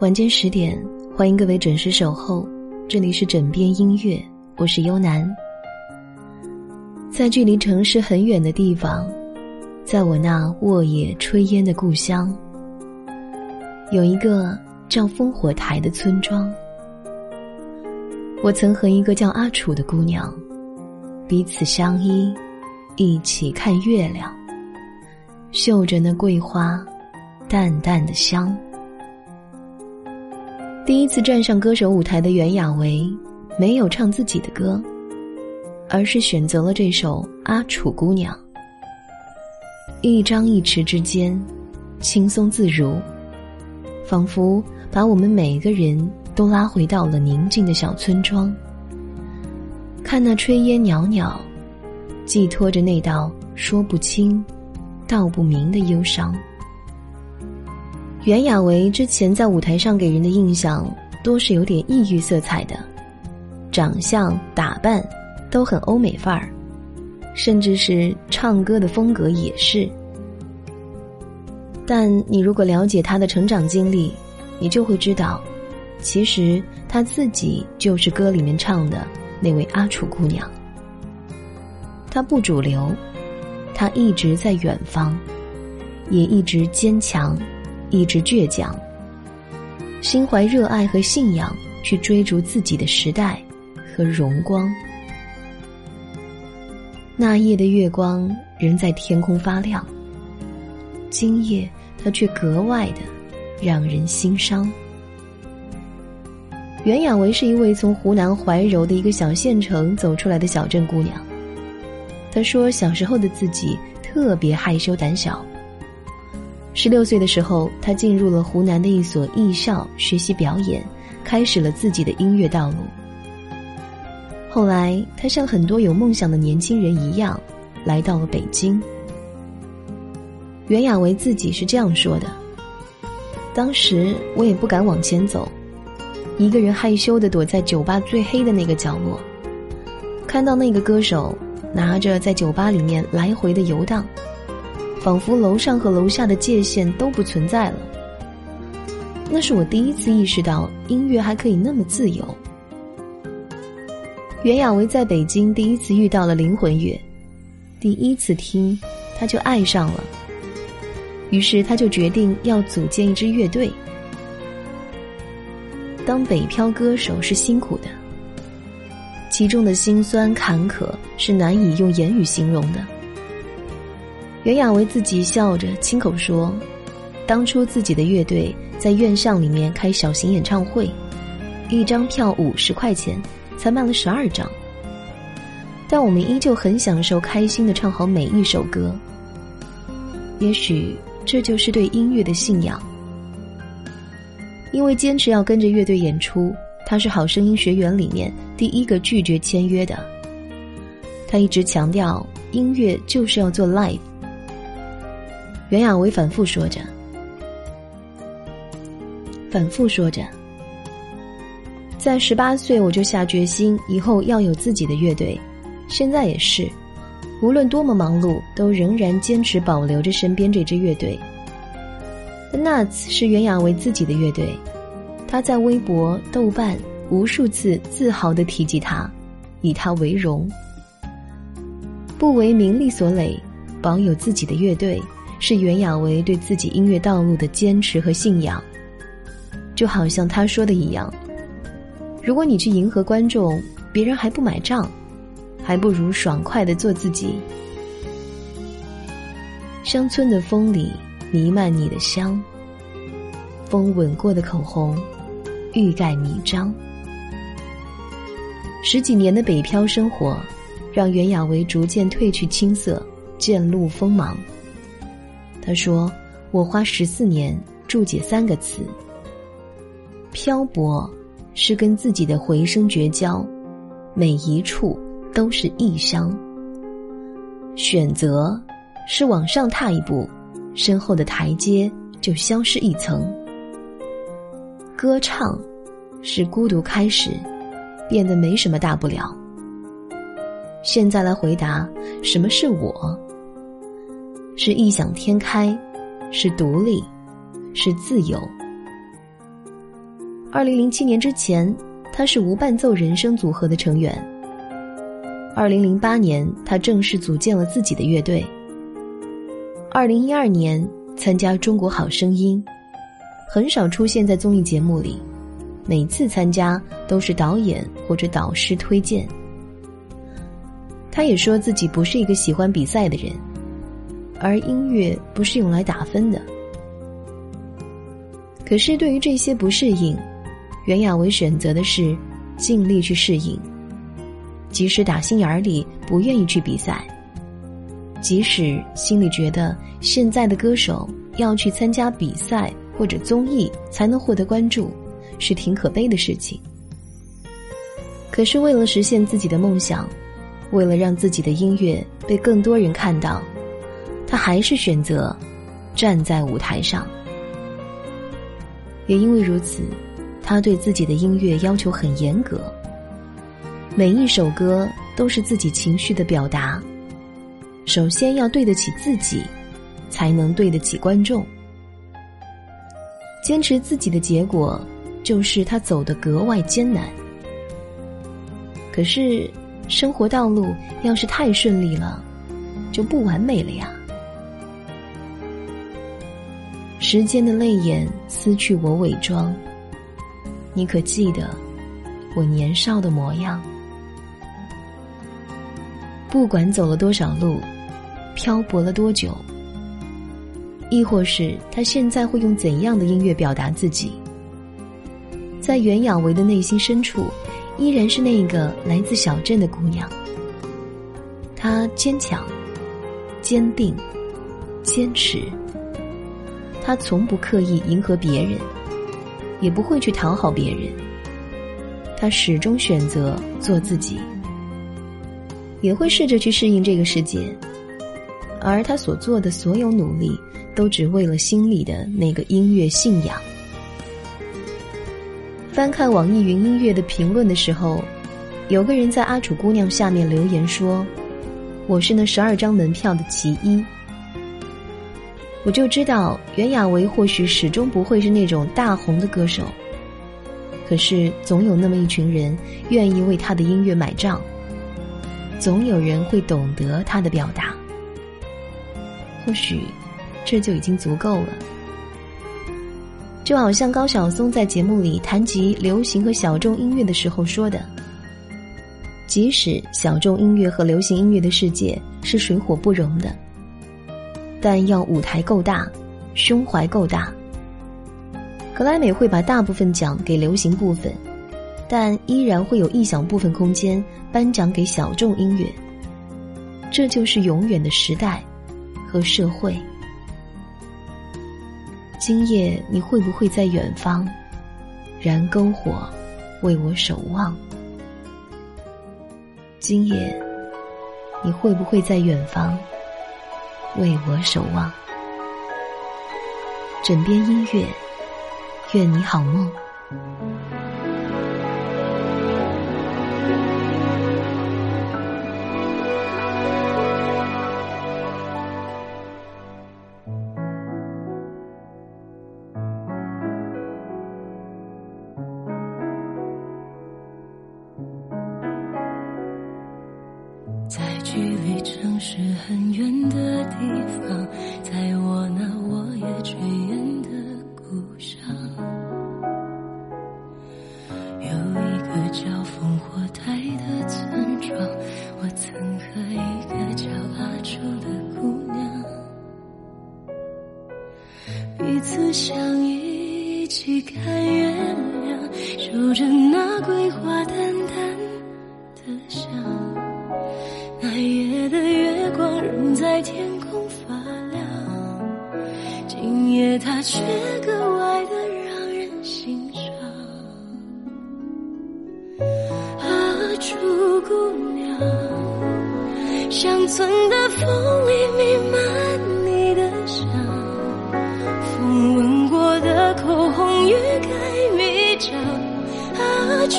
晚间十点，欢迎各位准时守候，这里是枕边音乐，我是幽南。在距离城市很远的地方，在我那沃野炊烟的故乡，有一个叫烽火台的村庄。我曾和一个叫阿楚的姑娘，彼此相依，一起看月亮，嗅着那桂花淡淡的香。第一次站上歌手舞台的袁娅维，没有唱自己的歌，而是选择了这首《阿楚姑娘》。一张一弛之间，轻松自如，仿佛把我们每个人都拉回到了宁静的小村庄。看那炊烟袅袅，寄托着那道说不清、道不明的忧伤。袁娅维之前在舞台上给人的印象多是有点异域色彩的，长相打扮都很欧美范儿，甚至是唱歌的风格也是。但你如果了解她的成长经历，你就会知道，其实她自己就是歌里面唱的那位阿楚姑娘。她不主流，她一直在远方，也一直坚强。一直倔强，心怀热爱和信仰，去追逐自己的时代和荣光。那夜的月光仍在天空发亮，今夜它却格外的让人心伤。袁娅维是一位从湖南怀柔的一个小县城走出来的小镇姑娘。她说，小时候的自己特别害羞胆小。十六岁的时候，他进入了湖南的一所艺校学习表演，开始了自己的音乐道路。后来，他像很多有梦想的年轻人一样，来到了北京。袁娅维自己是这样说的：“当时我也不敢往前走，一个人害羞的躲在酒吧最黑的那个角落，看到那个歌手拿着在酒吧里面来回的游荡。”仿佛楼上和楼下的界限都不存在了。那是我第一次意识到音乐还可以那么自由。袁娅维在北京第一次遇到了灵魂乐，第一次听，他就爱上了。于是他就决定要组建一支乐队。当北漂歌手是辛苦的，其中的辛酸坎坷是难以用言语形容的。袁娅维自己笑着亲口说：“当初自己的乐队在院巷里面开小型演唱会，一张票五十块钱，才卖了十二张。但我们依旧很享受，开心的唱好每一首歌。也许这就是对音乐的信仰。因为坚持要跟着乐队演出，他是好声音学员里面第一个拒绝签约的。他一直强调，音乐就是要做 live。”袁娅维反复说着，反复说着，在十八岁我就下决心，以后要有自己的乐队。现在也是，无论多么忙碌，都仍然坚持保留着身边这支乐队。The Nuts 是袁娅维自己的乐队，他在微博、豆瓣无数次自豪的提及他，以他为荣，不为名利所累，保有自己的乐队。是袁娅维对自己音乐道路的坚持和信仰，就好像他说的一样：如果你去迎合观众，别人还不买账，还不如爽快的做自己。乡村的风里弥漫你的香，风吻过的口红，欲盖弥彰。十几年的北漂生活，让袁娅维逐渐褪去青涩，渐露锋芒。他说：“我花十四年注解三个词。漂泊是跟自己的回声绝交，每一处都是异乡。选择是往上踏一步，身后的台阶就消失一层。歌唱是孤独开始，变得没什么大不了。现在来回答，什么是我？”是异想天开，是独立，是自由。二零零七年之前，他是无伴奏人声组合的成员。二零零八年，他正式组建了自己的乐队。二零一二年参加《中国好声音》，很少出现在综艺节目里，每次参加都是导演或者导师推荐。他也说自己不是一个喜欢比赛的人，而音乐不是用来打分的。可是对于这些不适应，袁娅维选择的是尽力去适应。即使打心眼里不愿意去比赛，即使心里觉得现在的歌手要去参加比赛或者综艺才能获得关注，是挺可悲的事情。可是为了实现自己的梦想，为了让自己的音乐被更多人看到，他还是选择站在舞台上。也因为如此，他对自己的音乐要求很严格。每一首歌都是自己情绪的表达，首先要对得起自己，才能对得起观众。坚持自己的结果，就是他走得格外艰难。可是，生活道路要是太顺利了，就不完美了呀。时间的泪眼撕去我伪装，你可记得我年少的模样？不管走了多少路，漂泊了多久，亦或是他现在会用怎样的音乐表达自己，在袁娅维的内心深处，依然是那个来自小镇的姑娘。她坚强、坚定、坚持。他从不刻意迎合别人，也不会去讨好别人。他始终选择做自己。也会试着去适应这个世界，而他所做的所有努力，都只为了心里的那个音乐信仰。翻看网易云音乐的评论的时候，有个人在阿楚姑娘下面留言说：“我是那十二张门票的其一。”我就知道袁娅维或许始终不会是那种大红的歌手，可是总有那么一群人愿意为他的音乐买账。总有人会懂得他的表达，或许这就已经足够了。就好像高晓松在节目里谈及流行和小众音乐的时候说的：“即使小众音乐和流行音乐的世界是水火不容的，但要舞台够大，胸怀够大。格莱美会把大部分奖给流行部分。”但依然会有一小部分空间颁奖给小众音乐，这就是永远的时代和社会。今夜你会不会在远方燃篝火为我守望？今夜你会不会在远方为我守望？枕边音乐，愿你好梦。光仍在天空发亮，今夜它却格外的让人心伤。啊，楚姑娘，乡村的风里弥漫你的香，风吻过的口红欲盖弥彰。啊，楚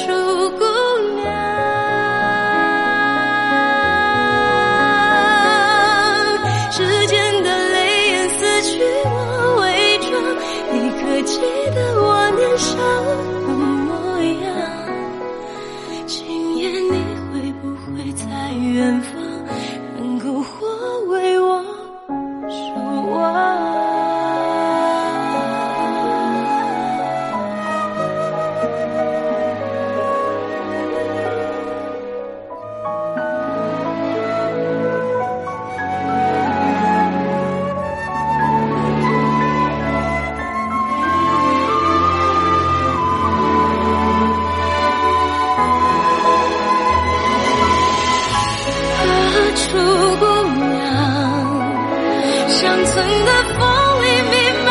仅存的风里弥漫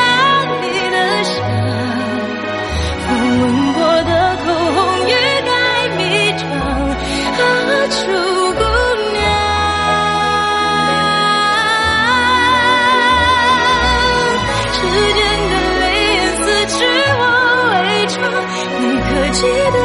你的香风吻过的口红欲盖弥彰阿楚姑娘时间的泪眼撕去我伪装你可记得